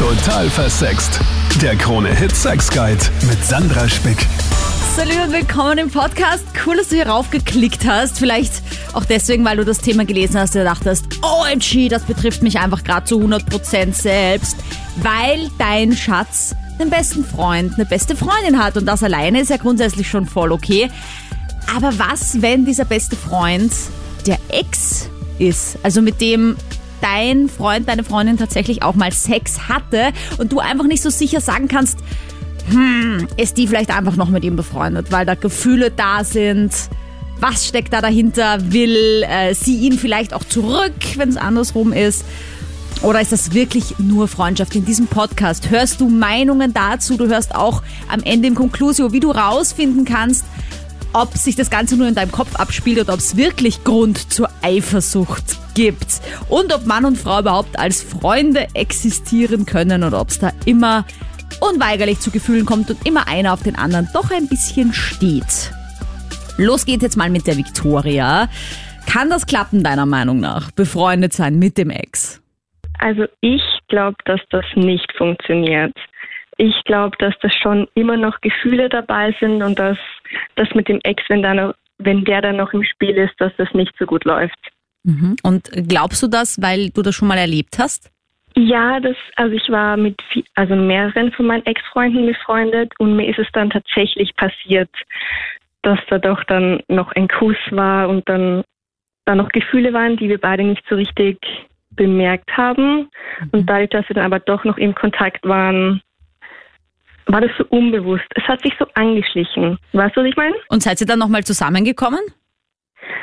Total versext. Der Krone-Hit Sex Guide mit Sandra Spick. Salut und willkommen im Podcast. Cool, dass du hier raufgeklickt hast. Vielleicht auch deswegen, weil du das Thema gelesen hast und dachtest, OMG, das betrifft mich einfach gerade zu 100% selbst. Weil dein Schatz einen besten Freund, eine beste Freundin hat und das alleine ist ja grundsätzlich schon voll okay. Aber was, wenn dieser beste Freund der Ex ist? Also mit dem dein Freund, deine Freundin tatsächlich auch mal Sex hatte und du einfach nicht so sicher sagen kannst, hm, ist die vielleicht einfach noch mit ihm befreundet, weil da Gefühle da sind. Was steckt da dahinter? Will äh, sie ihn vielleicht auch zurück, wenn es andersrum ist? Oder ist das wirklich nur Freundschaft? In diesem Podcast hörst du Meinungen dazu. Du hörst auch am Ende im Conclusio, wie du rausfinden kannst, ob sich das Ganze nur in deinem Kopf abspielt oder ob es wirklich Grund zur Eifersucht gibt. Und ob Mann und Frau überhaupt als Freunde existieren können oder ob es da immer unweigerlich zu Gefühlen kommt und immer einer auf den anderen doch ein bisschen steht. Los geht's jetzt mal mit der Victoria. Kann das klappen, deiner Meinung nach, befreundet sein mit dem Ex? Also ich glaube, dass das nicht funktioniert. Ich glaube, dass das schon immer noch Gefühle dabei sind und dass das mit dem Ex, wenn, da noch, wenn der dann noch im Spiel ist, dass das nicht so gut läuft. Mhm. Und glaubst du das, weil du das schon mal erlebt hast? Ja, das, also ich war mit also mehreren von meinen Ex-Freunden befreundet und mir ist es dann tatsächlich passiert, dass da doch dann noch ein Kuss war und dann da noch Gefühle waren, die wir beide nicht so richtig bemerkt haben. Und dadurch, dass wir dann aber doch noch im Kontakt waren, war das so unbewusst. Es hat sich so angeschlichen. Weißt du, was ich meine? Und seid ihr dann nochmal zusammengekommen?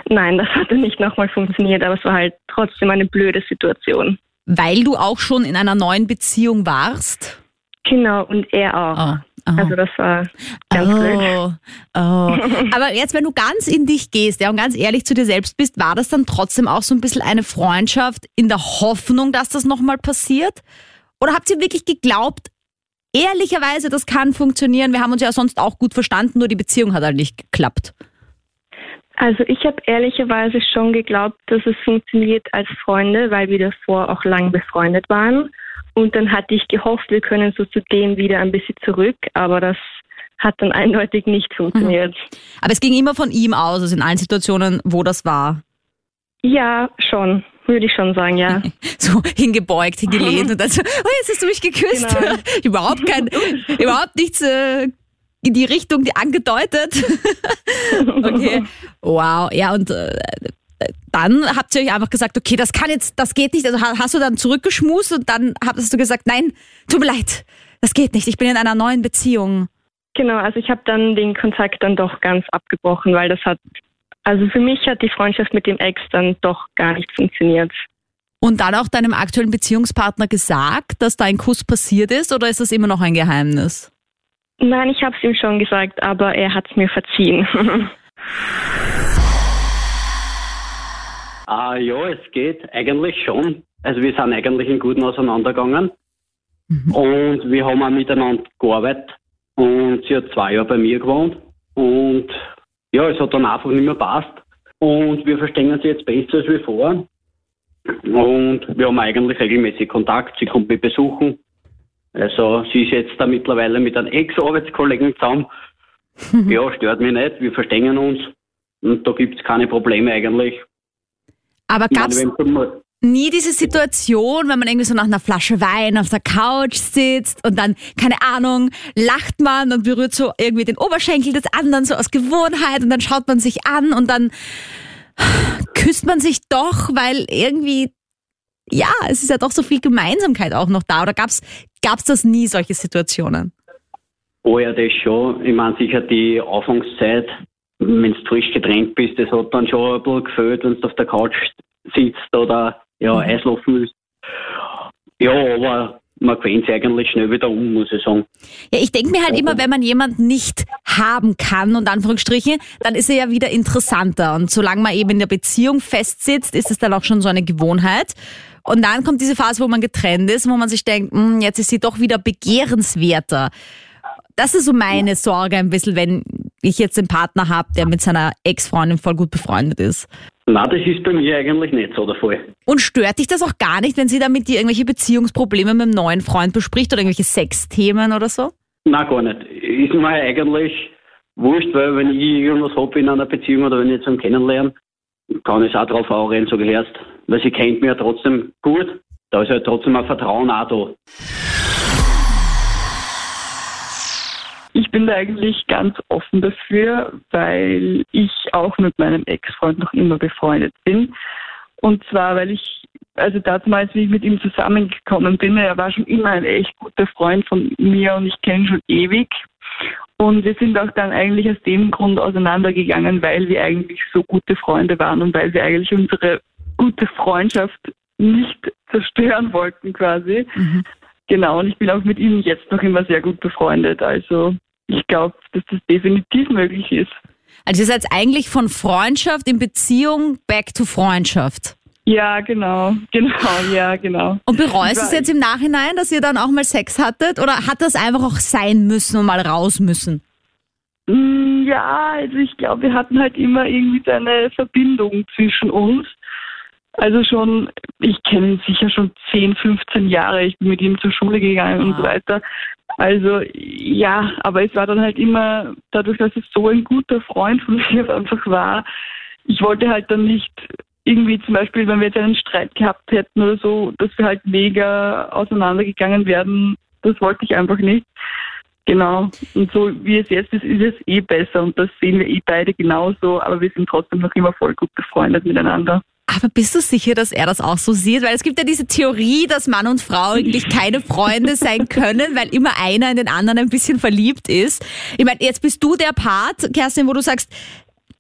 Nein, das hatte nicht nochmal funktioniert, aber es war halt trotzdem eine blöde Situation. Weil du auch schon in einer neuen Beziehung warst? Genau, und er auch. Oh. Oh. Also das war ganz oh, blöd. oh. Aber jetzt, wenn du ganz in dich gehst ja, und ganz ehrlich zu dir selbst bist, war das dann trotzdem auch so ein bisschen eine Freundschaft in der Hoffnung, dass das nochmal passiert? Oder habt ihr wirklich geglaubt, ehrlicherweise, das kann funktionieren? Wir haben uns ja sonst auch gut verstanden, nur die Beziehung hat halt nicht geklappt. Also ich habe ehrlicherweise schon geglaubt, dass es funktioniert als Freunde, weil wir davor auch lang befreundet waren. Und dann hatte ich gehofft, wir können so zu dem wieder ein bisschen zurück, aber das hat dann eindeutig nicht funktioniert. Mhm. Aber es ging immer von ihm aus, also in allen Situationen, wo das war. Ja, schon, würde ich schon sagen, ja. so hingebeugt, hingelehnt und dann so, oh, jetzt hast du mich geküsst. Genau. überhaupt kein, überhaupt nichts äh, in die Richtung die angedeutet. okay. Wow. Ja, und äh, dann habt ihr euch einfach gesagt, okay, das kann jetzt, das geht nicht. Also hast du dann zurückgeschmust und dann hast du gesagt, nein, tut mir leid, das geht nicht. Ich bin in einer neuen Beziehung. Genau, also ich habe dann den Kontakt dann doch ganz abgebrochen, weil das hat, also für mich hat die Freundschaft mit dem Ex dann doch gar nicht funktioniert. Und dann auch deinem aktuellen Beziehungspartner gesagt, dass da ein Kuss passiert ist oder ist das immer noch ein Geheimnis? Nein, ich habe es ihm schon gesagt, aber er hat es mir verziehen. ah, ja, es geht eigentlich schon. Also wir sind eigentlich in guten auseinandergegangen. Mhm. Und wir haben auch miteinander gearbeitet. Und sie hat zwei Jahre bei mir gewohnt. Und ja, es hat dann einfach nicht mehr passt. Und wir verstehen uns jetzt besser als wir vor. Und wir haben eigentlich regelmäßig Kontakt. Sie kommt mich besuchen. Also sie ist jetzt da mittlerweile mit einem Ex-Arbeitskollegen zusammen. ja, stört mich nicht, wir verstehen uns und da gibt es keine Probleme eigentlich. Aber gab es nie diese Situation, wenn man irgendwie so nach einer Flasche Wein auf der Couch sitzt und dann, keine Ahnung, lacht man und berührt so irgendwie den Oberschenkel des anderen so aus Gewohnheit und dann schaut man sich an und dann küsst man sich doch, weil irgendwie ja, es ist ja doch so viel Gemeinsamkeit auch noch da. Oder gab es das nie, solche Situationen? Oh ja, das schon. Ich meine, sicher die Anfangszeit, wenn du frisch getrennt bist, das hat dann schon ein bisschen gefällt, wenn du auf der Couch sitzt oder ja, mhm. Eislaufen willst. Ja, aber man gewöhnt sich eigentlich schnell wieder um, muss ich sagen. Ja, ich denke mir halt immer, wenn man jemanden nicht haben kann, und Anführungsstriche, dann ist er ja wieder interessanter. Und solange man eben in der Beziehung festsitzt, ist es dann auch schon so eine Gewohnheit. Und dann kommt diese Phase, wo man getrennt ist, wo man sich denkt, hm, jetzt ist sie doch wieder begehrenswerter. Das ist so meine Sorge ein bisschen, wenn ich jetzt einen Partner habe, der mit seiner Ex-Freundin voll gut befreundet ist. Na, das ist bei mir eigentlich nicht so der Fall. Und stört dich das auch gar nicht, wenn sie da mit dir irgendwelche Beziehungsprobleme mit einem neuen Freund bespricht oder irgendwelche Sexthemen oder so? Na, gar nicht. Ist mir eigentlich wurscht, weil wenn ich irgendwas habe in einer Beziehung oder wenn ich zum Kennenlernen, kann ich es auch drauf anreden, so gehörst. Weil sie kennt mich ja trotzdem gut. Da ist halt trotzdem ein Vertrauen auch da. Ich bin da eigentlich ganz offen dafür, weil ich auch mit meinem Ex-Freund noch immer befreundet bin. Und zwar, weil ich, also damals, wie ich mit ihm zusammengekommen bin, er war schon immer ein echt guter Freund von mir und ich kenne ihn schon ewig. Und wir sind auch dann eigentlich aus dem Grund auseinandergegangen, weil wir eigentlich so gute Freunde waren und weil wir eigentlich unsere gute Freundschaft nicht zerstören wollten quasi. Mhm. Genau, und ich bin auch mit ihm jetzt noch immer sehr gut befreundet. Also ich glaube, dass das definitiv möglich ist. Also ihr seid eigentlich von Freundschaft in Beziehung back to Freundschaft. Ja, genau, genau, ja, genau. Und bereust du es jetzt im Nachhinein, dass ihr dann auch mal Sex hattet? Oder hat das einfach auch sein müssen und mal raus müssen? Mm, ja, also ich glaube, wir hatten halt immer irgendwie so eine Verbindung zwischen uns. Also schon, ich kenne ihn sicher schon 10, 15 Jahre. Ich bin mit ihm zur Schule gegangen wow. und so weiter. Also ja, aber es war dann halt immer, dadurch, dass es so ein guter Freund von mir einfach war, ich wollte halt dann nicht irgendwie zum Beispiel, wenn wir jetzt einen Streit gehabt hätten oder so, dass wir halt mega auseinandergegangen werden, das wollte ich einfach nicht. Genau. Und so wie es jetzt ist, ist es eh besser und das sehen wir eh beide genauso, aber wir sind trotzdem noch immer voll gut befreundet miteinander. Aber bist du sicher, dass er das auch so sieht? Weil es gibt ja diese Theorie, dass Mann und Frau eigentlich keine Freunde sein können, weil immer einer in den anderen ein bisschen verliebt ist. Ich meine, jetzt bist du der Part, Kerstin, wo du sagst,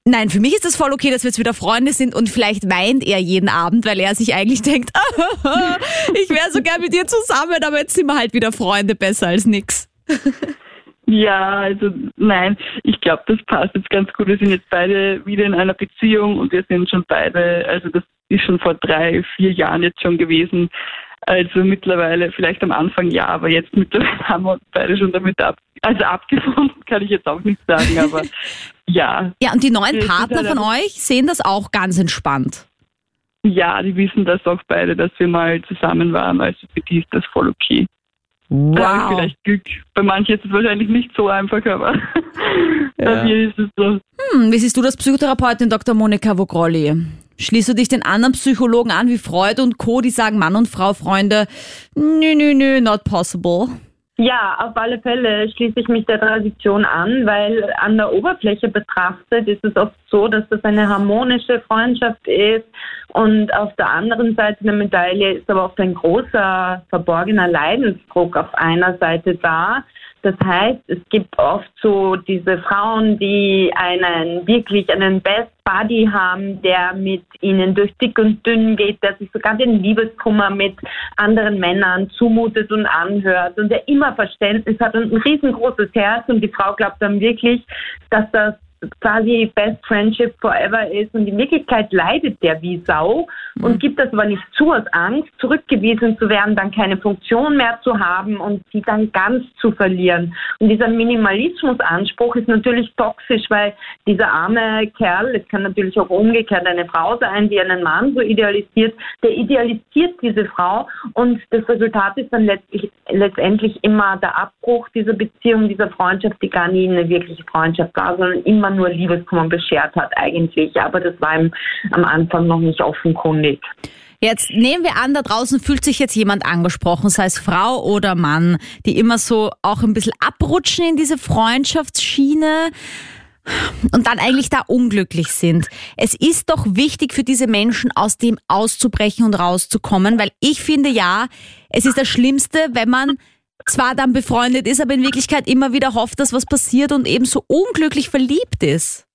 Nein, für mich ist das voll okay, dass wir jetzt wieder Freunde sind und vielleicht weint er jeden Abend, weil er sich eigentlich denkt, ich wäre so gern mit dir zusammen, aber jetzt sind wir halt wieder Freunde, besser als nix. Ja, also nein, ich glaube, das passt jetzt ganz gut. Wir sind jetzt beide wieder in einer Beziehung und wir sind schon beide, also das ist schon vor drei, vier Jahren jetzt schon gewesen. Also mittlerweile, vielleicht am Anfang ja, aber jetzt mittlerweile haben wir uns beide schon damit ab, also abgefunden, kann ich jetzt auch nicht sagen, aber ja. Ja, und die neuen Partner von euch sehen das auch ganz entspannt. Ja, die wissen das auch beide, dass wir mal zusammen waren, also für die ist das voll okay. Wow. Da habe ich vielleicht Glück. Bei manchen ist es wahrscheinlich nicht so einfach, aber ja. bei mir ist es so. Hm, wie siehst du das Psychotherapeutin Dr. Monika Vogrolli? Schließt du dich den anderen Psychologen an wie Freud und Co., die sagen Mann und Frau Freunde, nö, nö, nö, not possible? Ja, auf alle Fälle schließe ich mich der Tradition an, weil an der Oberfläche betrachtet ist es oft so, dass das eine harmonische Freundschaft ist und auf der anderen Seite der Medaille ist aber oft ein großer verborgener Leidensdruck auf einer Seite da, das heißt, es gibt oft so diese Frauen, die einen wirklich einen Best Buddy haben, der mit ihnen durch dick und dünn geht, der sich sogar den Liebeskummer mit anderen Männern zumutet und anhört und der immer Verständnis hat und ein riesengroßes Herz. Und die Frau glaubt dann wirklich, dass das quasi Best Friendship Forever ist und in Wirklichkeit leidet der wie Sau und mhm. gibt das aber nicht zu aus Angst, zurückgewiesen zu werden, dann keine Funktion mehr zu haben und sie dann ganz zu verlieren. Und dieser Minimalismusanspruch ist natürlich toxisch, weil dieser arme Kerl, es kann natürlich auch umgekehrt eine Frau sein, die einen Mann so idealisiert, der idealisiert diese Frau und das Resultat ist dann letztlich, letztendlich immer der Abbruch dieser Beziehung, dieser Freundschaft, die gar nie eine wirkliche Freundschaft war, sondern immer immer nur Liebeskummer beschert hat eigentlich. Aber das war ihm am Anfang noch nicht offenkundig. Jetzt nehmen wir an, da draußen fühlt sich jetzt jemand angesprochen, sei es Frau oder Mann, die immer so auch ein bisschen abrutschen in diese Freundschaftsschiene und dann eigentlich da unglücklich sind. Es ist doch wichtig für diese Menschen, aus dem auszubrechen und rauszukommen, weil ich finde ja, es ist das Schlimmste, wenn man zwar dann befreundet ist, aber in Wirklichkeit immer wieder hofft, dass was passiert und eben so unglücklich verliebt ist.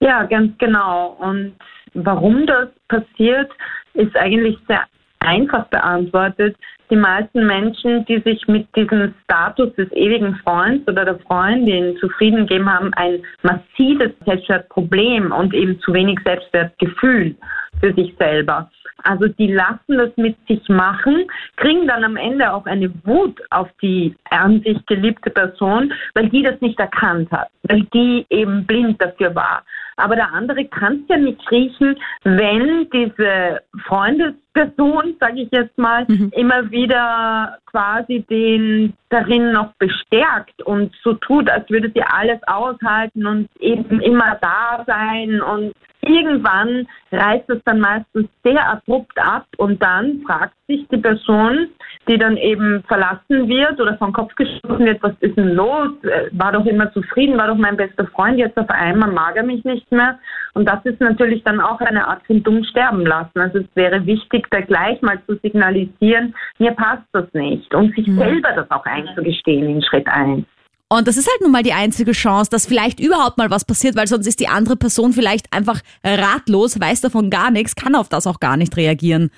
Ja, ganz genau. Und warum das passiert, ist eigentlich sehr einfach beantwortet. Die meisten Menschen, die sich mit diesem Status des ewigen Freunds oder der Freundin zufrieden geben, haben ein massives Selbstwertproblem und eben zu wenig Selbstwertgefühl für sich selber. Also die lassen das mit sich machen, kriegen dann am Ende auch eine Wut auf die an sich geliebte Person, weil die das nicht erkannt hat, weil die eben blind dafür war. aber der andere kann es ja nicht riechen, wenn diese Freundesperson, sage ich jetzt mal, mhm. immer wieder quasi den darin noch bestärkt und so tut, als würde sie alles aushalten und eben immer da sein und irgendwann reißt es dann meistens sehr abrupt ab und dann fragt sich die Person, die dann eben verlassen wird oder vom Kopf gestoßen wird, was ist denn los? War doch immer zufrieden, war doch mein bester Freund, jetzt auf einmal mag er mich nicht mehr. Und das ist natürlich dann auch eine Art von dumm sterben lassen. Also es wäre wichtig, da gleich mal zu signalisieren, mir passt das nicht und sich mhm. selber das auch einzugestehen in Schritt eins. Und das ist halt nun mal die einzige Chance, dass vielleicht überhaupt mal was passiert, weil sonst ist die andere Person vielleicht einfach ratlos, weiß davon gar nichts, kann auf das auch gar nicht reagieren.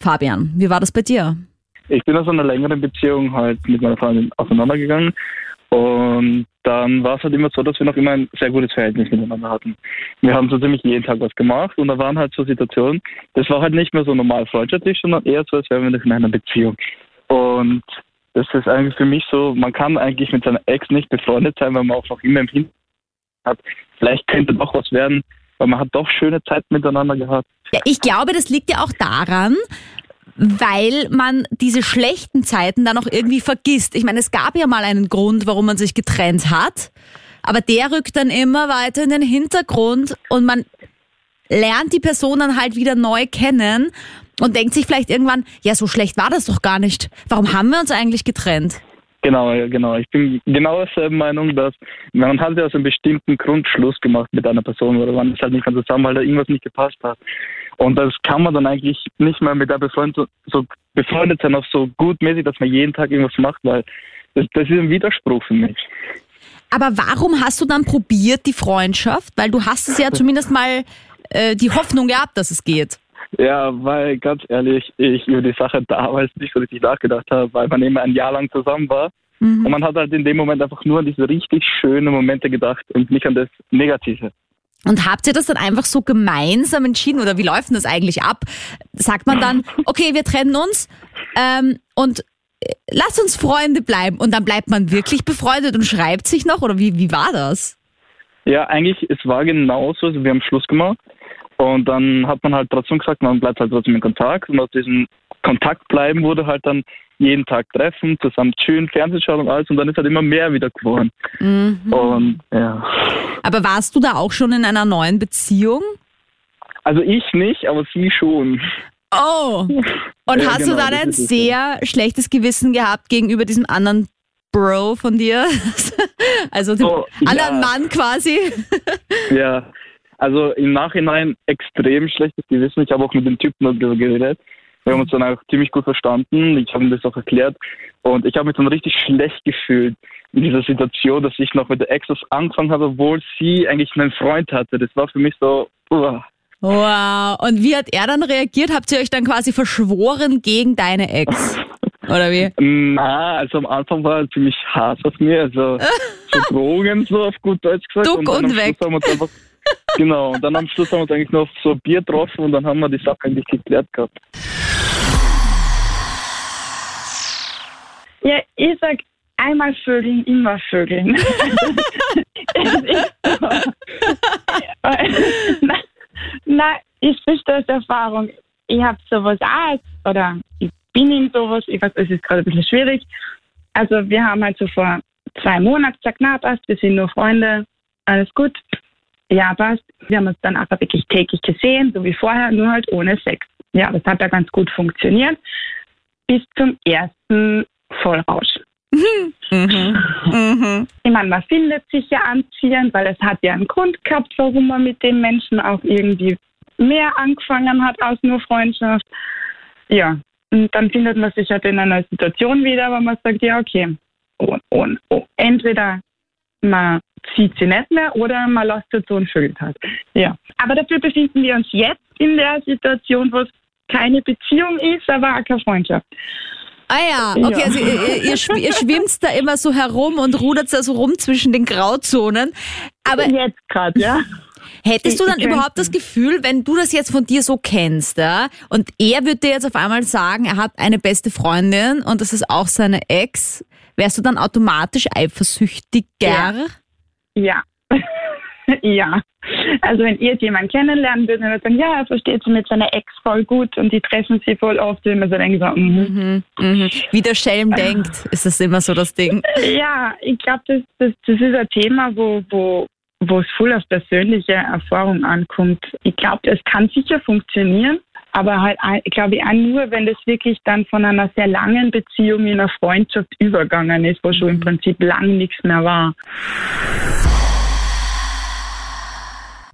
Fabian, wie war das bei dir? Ich bin aus einer längeren Beziehung halt mit meiner Freundin auseinandergegangen und dann war es halt immer so, dass wir noch immer ein sehr gutes Verhältnis miteinander hatten. Wir haben so ziemlich jeden Tag was gemacht und da waren halt so Situationen, das war halt nicht mehr so normal freundschaftlich, sondern eher so, als wären wir noch in einer Beziehung. Und das ist eigentlich für mich so, man kann eigentlich mit seiner Ex nicht befreundet sein, weil man auch noch immer im Hintergrund hat, vielleicht könnte doch was werden, weil man hat doch schöne Zeit miteinander gehabt. Ja, ich glaube, das liegt ja auch daran, weil man diese schlechten Zeiten dann auch irgendwie vergisst. Ich meine, es gab ja mal einen Grund, warum man sich getrennt hat, aber der rückt dann immer weiter in den Hintergrund und man lernt die Person dann halt wieder neu kennen und denkt sich vielleicht irgendwann, ja, so schlecht war das doch gar nicht. Warum haben wir uns eigentlich getrennt? Genau, genau. Ich bin genau der Meinung, dass man hat ja aus einem bestimmten Grund Schluss gemacht mit einer Person oder man ist halt nicht mehr zusammen, weil da irgendwas nicht gepasst hat. Und das kann man dann eigentlich nicht mehr mit der befreundet, so befreundet sein, auch so gutmäßig, dass man jeden Tag irgendwas macht, weil das, das ist ein Widerspruch für mich. Aber warum hast du dann probiert die Freundschaft? Weil du hast es ja zumindest mal äh, die Hoffnung gehabt, dass es geht. Ja, weil ganz ehrlich, ich über die Sache damals nicht so richtig nachgedacht habe, weil man eben ein Jahr lang zusammen war. Mhm. Und man hat halt in dem Moment einfach nur an diese richtig schönen Momente gedacht und nicht an das Negative. Und habt ihr das dann einfach so gemeinsam entschieden oder wie läuft denn das eigentlich ab? Sagt man dann, okay, wir trennen uns ähm, und äh, lass uns Freunde bleiben und dann bleibt man wirklich befreundet und schreibt sich noch oder wie, wie war das? Ja, eigentlich, es war genauso, also wir haben Schluss gemacht und dann hat man halt trotzdem gesagt, man bleibt halt trotzdem in Kontakt. Und aus diesem Kontakt bleiben wurde halt dann jeden Tag treffen, zusammen schön Fernsehen schauen und alles. Und dann ist halt immer mehr wieder geworden. Mhm. Und ja. Aber warst du da auch schon in einer neuen Beziehung? Also ich nicht, aber sie schon. Oh. Und ja, hast genau, du dann ein sehr so. schlechtes Gewissen gehabt gegenüber diesem anderen Bro von dir? also dem oh, anderen ja. Mann quasi? Ja, also im Nachhinein extrem schlechtes Gewissen. Ich habe auch mit dem Typen darüber geredet. Wir haben uns dann auch ziemlich gut verstanden. Ich habe ihm das auch erklärt. Und ich habe mich dann richtig schlecht gefühlt in dieser Situation, dass ich noch mit der Ex angefangen habe, obwohl sie eigentlich einen Freund hatte. Das war für mich so, uah. Wow. Und wie hat er dann reagiert? Habt ihr euch dann quasi verschworen gegen deine Ex? Oder wie? Na, also am Anfang war er ziemlich Hass auf mir. Also so Drogen, so auf gut Deutsch gesagt. Duck und, und weg. Genau, und dann am Schluss haben wir uns eigentlich noch so ein Bier getroffen und dann haben wir die Sache eigentlich geklärt gehabt. Ja, ich sag einmal Vögeln, immer Vögeln. na, na, ich spreche aus Erfahrung. Ich habe sowas auch, oder ich bin in sowas, ich weiß, es ist gerade ein bisschen schwierig. Also wir haben halt so vor zwei Monaten gesagt, na passt, wir sind nur Freunde, alles gut. Ja, passt. Wir haben uns dann aber wirklich täglich gesehen, so wie vorher, nur halt ohne Sex. Ja, das hat ja ganz gut funktioniert. Bis zum ersten Vollrausch. Mhm. Mhm. Ich meine, man findet sich ja anziehend, weil es hat ja einen Grund gehabt, warum man mit dem Menschen auch irgendwie mehr angefangen hat als nur Freundschaft. Ja, und dann findet man sich halt in einer Situation wieder, wo man sagt, ja, okay, und, und, und entweder man zieht sie nicht mehr oder man lässt sie so ein Schild hat. Ja. Aber dafür befinden wir uns jetzt in der Situation, wo es keine Beziehung ist, aber auch keine Freundschaft. Ah ja, okay, ja. also ihr, ihr, ihr, schwimmt da immer so herum und rudert da so rum zwischen den Grauzonen. Aber jetzt gerade, ja. Hättest du dann überhaupt das Gefühl, wenn du das jetzt von dir so kennst, ja, und er würde dir jetzt auf einmal sagen, er hat eine beste Freundin und das ist auch seine Ex, wärst du dann automatisch eifersüchtiger? Ja. ja. ja. Also wenn ihr jemanden kennenlernen würdet, dann würde sagen, ja, er versteht sich mit seiner Ex voll gut und die treffen sich voll oft, wenn man so denkt, so, mhm. Mhm, mhm. Wie der Schelm denkt, ist das immer so das Ding. Ja, ich glaube, das, das, das ist ein Thema, wo, wo, wo es voll auf persönliche Erfahrung ankommt. Ich glaube, es kann sicher funktionieren, aber halt, ich glaube ich, auch nur, wenn das wirklich dann von einer sehr langen Beziehung in eine Freundschaft übergegangen ist, wo schon im Prinzip lang nichts mehr war.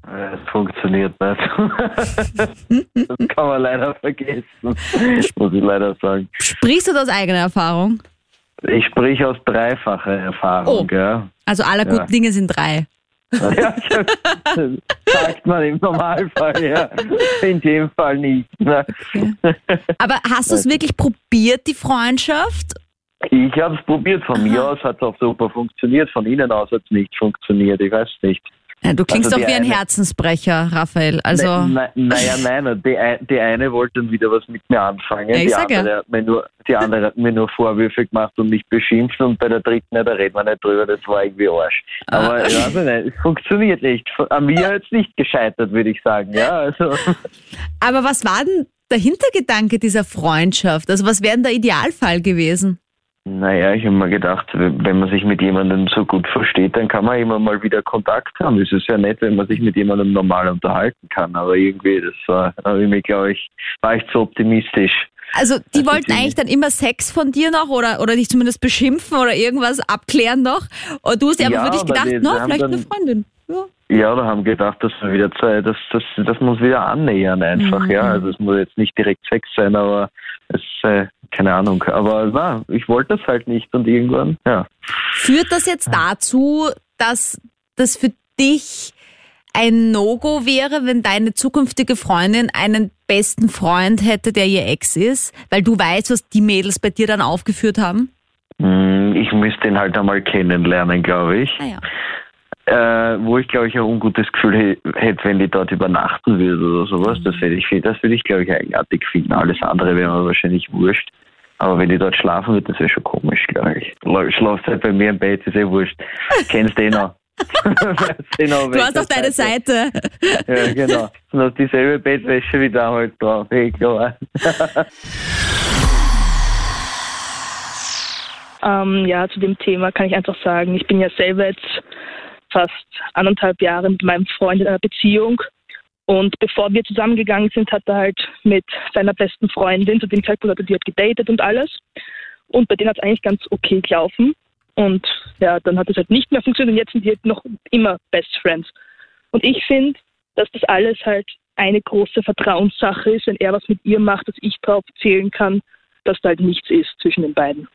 Es funktioniert nicht. das kann man leider vergessen, muss ich leider sagen. Sprichst du das aus eigener Erfahrung? Ich sprich aus dreifacher Erfahrung, oh. ja. Also aller guten ja. Dinge sind drei. Ja, sagt man im Normalfall, ja. In dem Fall nicht. Ne? Okay. Aber hast du es wirklich probiert, die Freundschaft? Ich habe es probiert. Von Aha. mir aus hat es auch super funktioniert. Von Ihnen aus hat es nicht funktioniert. Ich weiß nicht. Ja, du klingst also doch wie ein Herzensbrecher, Raphael. Also ne, ne, naja, nein, die, die eine wollte dann wieder was mit mir anfangen. Ja, die, andere ja. hat mir nur, die andere hat mir nur Vorwürfe gemacht und mich beschimpft und bei der dritten, da reden wir nicht drüber, das war irgendwie Arsch. Ah. Aber ja, also nicht, es funktioniert nicht. An mir hat es nicht gescheitert, würde ich sagen. Ja, also. Aber was war denn der Hintergedanke dieser Freundschaft? Also was wäre denn der Idealfall gewesen? Naja, ich habe mir gedacht, wenn man sich mit jemandem so gut versteht, dann kann man immer mal wieder Kontakt haben. Es ist ja nett, wenn man sich mit jemandem normal unterhalten kann, aber irgendwie, das war, habe ich mir, glaube ich, war ich zu optimistisch. Also die also wollten eigentlich dann immer Sex von dir noch oder, oder dich zumindest beschimpfen oder irgendwas abklären noch. Und du hast dir aber ja, für dich gedacht, no, vielleicht eine Freundin. Ja. ja, da haben gedacht, dass wir wieder Zeit, das, das, das muss wieder annähern einfach, mhm. ja. Also es muss jetzt nicht direkt Sex sein, aber es, äh, keine Ahnung. Aber na, ich wollte das halt nicht und irgendwann, ja. Führt das jetzt dazu, dass das für dich ein No-Go wäre, wenn deine zukünftige Freundin einen besten Freund hätte, der ihr Ex ist? Weil du weißt, was die Mädels bei dir dann aufgeführt haben? Hm, ich müsste ihn halt einmal kennenlernen, glaube ich. Ah, ja äh, wo ich glaube ich ein ungutes Gefühl hätte, wenn die dort übernachten würde oder sowas. Das würde ich, das würde ich glaube ich eigenartig finden. Alles andere wäre mir wahrscheinlich wurscht. Aber wenn die dort schlafen wird, das wäre schon komisch, glaube ich. Schlafst halt bei mir im Bett, ist eh wurscht. Kennst du eh noch. du hast auf deine Seite. ja, genau. Und auf dieselbe Bettwäsche wie damals drauf. Eh klar. Ähm, ja, zu dem Thema kann ich einfach sagen, ich bin ja selber jetzt fast anderthalb Jahre mit meinem Freund in einer Beziehung. Und bevor wir zusammengegangen sind, hat er halt mit seiner besten Freundin, zu dem Zeitpunkt hat er die halt gedatet und alles. Und bei denen hat es eigentlich ganz okay gelaufen. Und ja, dann hat es halt nicht mehr funktioniert und jetzt sind die halt noch immer Best Friends. Und ich finde, dass das alles halt eine große Vertrauenssache ist, wenn er was mit ihr macht, dass ich darauf zählen kann, dass da halt nichts ist zwischen den beiden.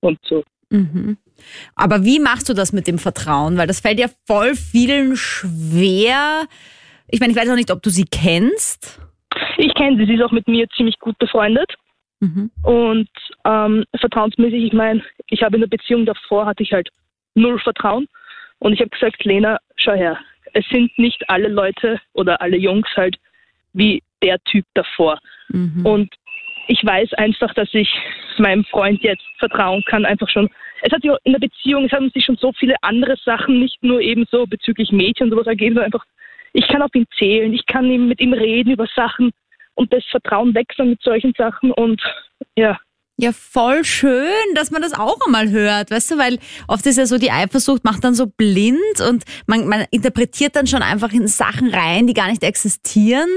Und so. Mhm. Aber wie machst du das mit dem Vertrauen? Weil das fällt ja voll vielen schwer. Ich meine, ich weiß auch nicht, ob du sie kennst. Ich kenne sie, sie ist auch mit mir ziemlich gut befreundet. Mhm. Und ähm, vertrauensmäßig, ich meine, ich habe in der Beziehung davor, hatte ich halt null Vertrauen. Und ich habe gesagt, Lena, schau her, es sind nicht alle Leute oder alle Jungs halt wie der Typ davor. Mhm. Und ich weiß einfach, dass ich meinem Freund jetzt vertrauen kann, einfach schon. Es hat sich in der Beziehung, es haben sich schon so viele andere Sachen, nicht nur eben so bezüglich Mädchen und sowas ergeben, sondern einfach, ich kann auf ihn zählen, ich kann ihm, mit ihm reden über Sachen und das Vertrauen wechseln mit solchen Sachen und ja. Ja, voll schön, dass man das auch einmal hört, weißt du, weil oft ist ja so, die Eifersucht macht dann so blind und man, man interpretiert dann schon einfach in Sachen rein, die gar nicht existieren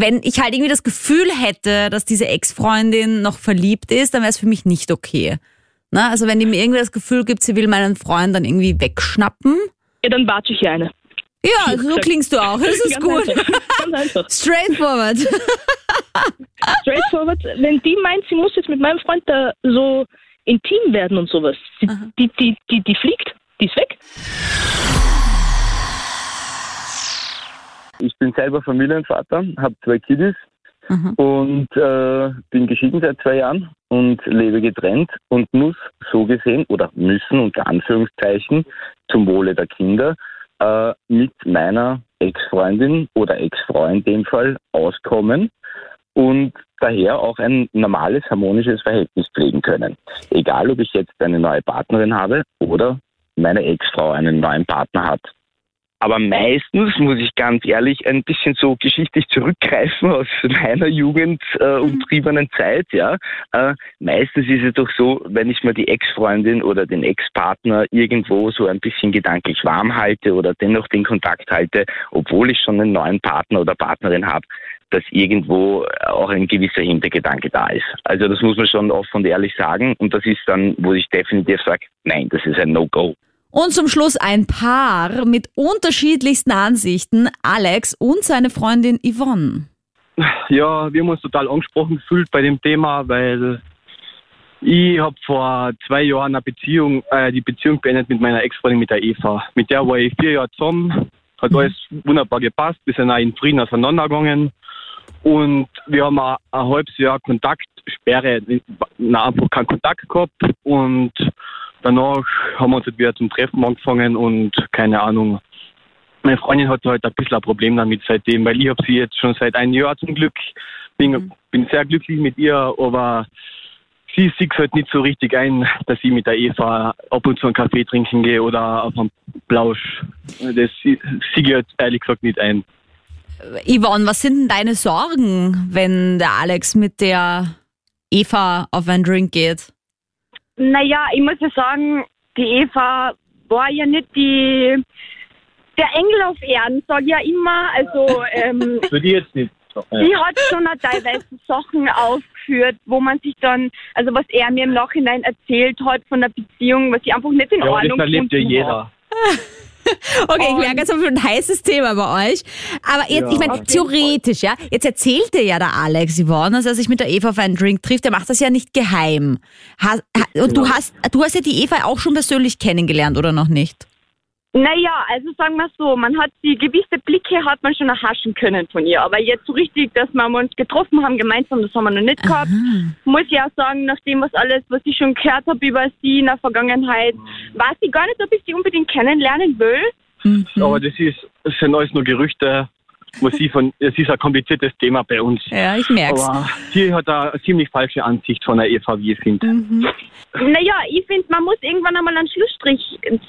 wenn ich halt irgendwie das Gefühl hätte, dass diese Ex-Freundin noch verliebt ist, dann wäre es für mich nicht okay. Na, also wenn die mir irgendwie das Gefühl gibt, sie will meinen Freund dann irgendwie wegschnappen. Ja, dann warte ich hier eine. Ja, so klingst du auch. Das ist gut. Einfach. Straightforward. Straightforward. Wenn die meint, sie muss jetzt mit meinem Freund da so intim werden und sowas, die, die, die, die, die fliegt, die ist weg. Ich bin selber Familienvater, habe zwei Kiddies mhm. und äh, bin geschieden seit zwei Jahren und lebe getrennt und muss so gesehen oder müssen unter Anführungszeichen zum Wohle der Kinder äh, mit meiner Ex-Freundin oder Ex-Frau in dem Fall auskommen und daher auch ein normales, harmonisches Verhältnis pflegen können. Egal, ob ich jetzt eine neue Partnerin habe oder meine Ex-Frau einen neuen Partner hat. Aber meistens muss ich ganz ehrlich ein bisschen so geschichtlich zurückgreifen aus meiner Jugend äh, umtriebenen Zeit, ja. Äh, meistens ist es doch so, wenn ich mir die Ex-Freundin oder den Ex-Partner irgendwo so ein bisschen gedanklich warm halte oder dennoch den Kontakt halte, obwohl ich schon einen neuen Partner oder Partnerin habe, dass irgendwo auch ein gewisser Hintergedanke da ist. Also das muss man schon offen und ehrlich sagen und das ist dann, wo ich definitiv sage, nein, das ist ein No-Go. Und zum Schluss ein Paar mit unterschiedlichsten Ansichten, Alex und seine Freundin Yvonne. Ja, wir haben uns total angesprochen gefühlt bei dem Thema, weil ich habe vor zwei Jahren eine Beziehung, äh, die Beziehung beendet mit meiner Ex-Freundin, mit der Eva. Mit der war ich vier Jahre zusammen, hat mhm. alles wunderbar gepasst, wir sind auch in Frieden auseinandergegangen und wir haben ein, ein halbes Jahr Kontaktsperre, na, einfach keinen Kontakt gehabt und danach haben wir uns halt wieder zum Treffen angefangen und keine Ahnung. Meine Freundin hat halt ein bisschen ein Problem damit seitdem, weil ich habe sie jetzt schon seit einem Jahr zum Glück. Bin, mhm. bin sehr glücklich mit ihr, aber sie sieht halt nicht so richtig ein, dass ich mit der Eva ab und zu einen Kaffee trinken gehe oder auf einen Plausch. Das sieht sie halt ehrlich gesagt nicht ein. Yvonne, was sind denn deine Sorgen, wenn der Alex mit der Eva auf einen Drink geht? Naja, ich muss ja sagen, die Eva war ja nicht die der Engel auf Erden, sage ich ja immer. Also ähm, für die jetzt nicht. Die hat schon teilweise Sachen aufgeführt, wo man sich dann, also was er mir im Nachhinein erzählt hat von der Beziehung, was ich einfach nicht in ja, Ordnung das erlebt ja jeder. Okay, ich merke jetzt auf ein heißes Thema bei euch. Aber jetzt, ja, ich meine, theoretisch, ja, jetzt erzählt dir ja der Alex Yvonne, dass er sich mit der Eva auf einen Drink trifft, der macht das ja nicht geheim. Und du hast, du hast ja die Eva auch schon persönlich kennengelernt, oder noch nicht? Naja, also sagen wir so, man hat die gewisse Blicke hat man schon erhaschen können von ihr. Aber jetzt so richtig, dass wir uns getroffen haben gemeinsam, das haben wir noch nicht gehabt. Aha. Muss ich auch sagen, nach dem, was alles, was ich schon gehört habe über sie in der Vergangenheit, weiß ich gar nicht, ob ich sie unbedingt kennenlernen will. Mhm. Aber das ist, das sind alles nur Gerüchte massiv und es ist ein kompliziertes Thema bei uns. Ja, ich merke es. Aber sie hat eine ziemlich falsche Ansicht von der Eva, wie ich finde. Mhm. Naja, ich finde, man muss irgendwann einmal einen Schlussstrich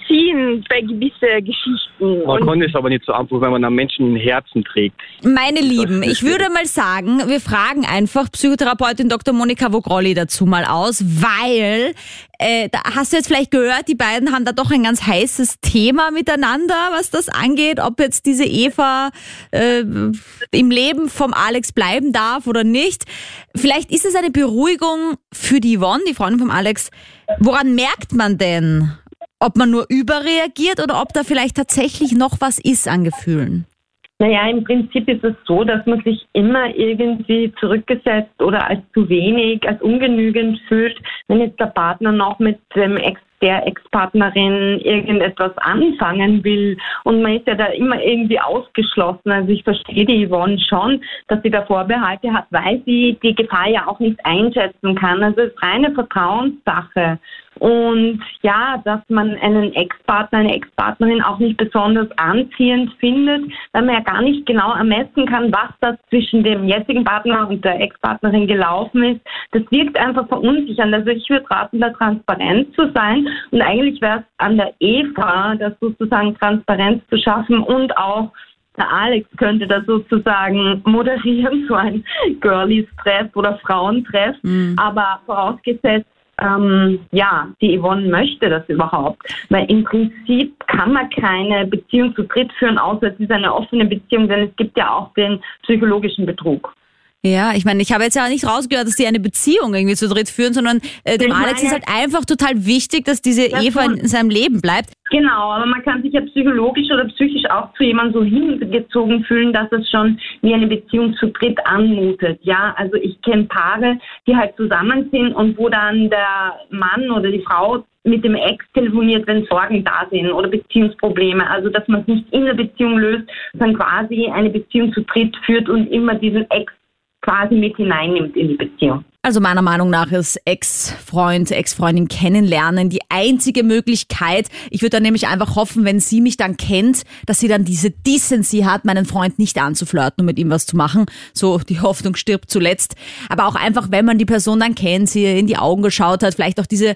ziehen bei gewissen Geschichten. Man kann es aber nicht so einfach, wenn man einem Menschen ein Herzen trägt. Meine Lieben, ich würde mal sagen, wir fragen einfach Psychotherapeutin Dr. Monika Vogrolli dazu mal aus, weil äh, da hast du jetzt vielleicht gehört, die beiden haben da doch ein ganz heißes Thema miteinander, was das angeht, ob jetzt diese Eva äh, im Leben vom Alex bleiben darf oder nicht. Vielleicht ist es eine Beruhigung für die Yvonne, die Freundin vom Alex. Woran merkt man denn, ob man nur überreagiert oder ob da vielleicht tatsächlich noch was ist an Gefühlen? Naja, im Prinzip ist es so, dass man sich immer irgendwie zurückgesetzt oder als zu wenig, als ungenügend fühlt, wenn jetzt der Partner noch mit dem Ex der Ex-Partnerin irgendetwas anfangen will. Und man ist ja da immer irgendwie ausgeschlossen. Also ich verstehe die Yvonne schon, dass sie da Vorbehalte hat, weil sie die Gefahr ja auch nicht einschätzen kann. Also es ist reine Vertrauenssache. Und ja, dass man einen Ex-Partner, eine Ex-Partnerin auch nicht besonders anziehend findet, weil man ja gar nicht genau ermessen kann, was das zwischen dem jetzigen Partner und der Ex-Partnerin gelaufen ist. Das wirkt einfach verunsichernd. Also ich würde raten, da transparent zu sein. Und eigentlich wäre es an der Eva, das sozusagen Transparenz zu schaffen und auch der Alex könnte da sozusagen moderieren, so ein Girlies-Treff oder Frauentreff. Mhm. Aber vorausgesetzt, ähm, ja, die Yvonne möchte das überhaupt. Weil im Prinzip kann man keine Beziehung zu dritt führen, außer es ist eine offene Beziehung, denn es gibt ja auch den psychologischen Betrug. Ja, ich meine, ich habe jetzt ja nicht rausgehört, dass die eine Beziehung irgendwie zu dritt führen, sondern äh, dem Alex ist halt einfach total wichtig, dass diese das Eva in seinem Leben bleibt. Genau, aber man kann sich ja psychologisch oder psychisch auch zu jemandem so hingezogen fühlen, dass es schon wie eine Beziehung zu dritt anmutet. Ja, also ich kenne Paare, die halt zusammen sind und wo dann der Mann oder die Frau mit dem Ex telefoniert, wenn Sorgen da sind oder Beziehungsprobleme. Also dass man es nicht in der Beziehung löst, sondern quasi eine Beziehung zu dritt führt und immer diesen Ex quasi mit hineinnimmt in die Beziehung. Also meiner Meinung nach ist Ex-Freund, Ex-Freundin kennenlernen die einzige Möglichkeit. Ich würde dann nämlich einfach hoffen, wenn sie mich dann kennt, dass sie dann diese Decency hat, meinen Freund nicht anzuflirten und mit ihm was zu machen. So, die Hoffnung stirbt zuletzt. Aber auch einfach, wenn man die Person dann kennt, sie in die Augen geschaut hat, vielleicht auch diese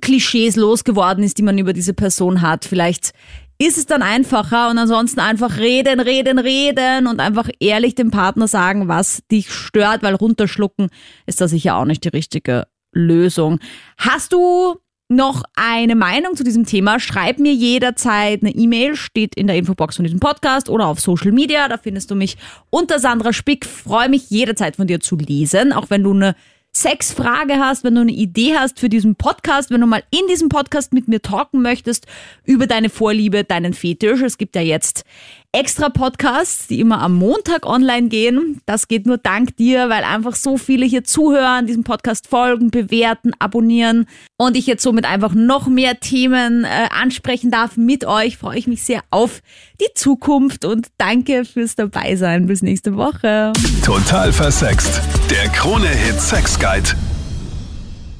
Klischees losgeworden ist, die man über diese Person hat. Vielleicht ist es dann einfacher und ansonsten einfach reden, reden, reden und einfach ehrlich dem Partner sagen, was dich stört, weil runterschlucken ist da sicher auch nicht die richtige Lösung. Hast du noch eine Meinung zu diesem Thema, schreib mir jederzeit eine E-Mail, steht in der Infobox von diesem Podcast oder auf Social Media. Da findest du mich unter Sandra Spick. Freue mich jederzeit von dir zu lesen, auch wenn du eine Sexfrage hast, wenn du eine Idee hast für diesen Podcast, wenn du mal in diesem Podcast mit mir talken möchtest über deine Vorliebe, deinen Fetisch. Es gibt ja jetzt extra Podcasts, die immer am Montag online gehen. Das geht nur dank dir, weil einfach so viele hier zuhören, diesem Podcast folgen, bewerten, abonnieren und ich jetzt somit einfach noch mehr Themen äh, ansprechen darf mit euch. Freue ich mich sehr auf die Zukunft und danke fürs Dabeisein. Bis nächste Woche. Total versext. Der Krone-Hit Sex Guide.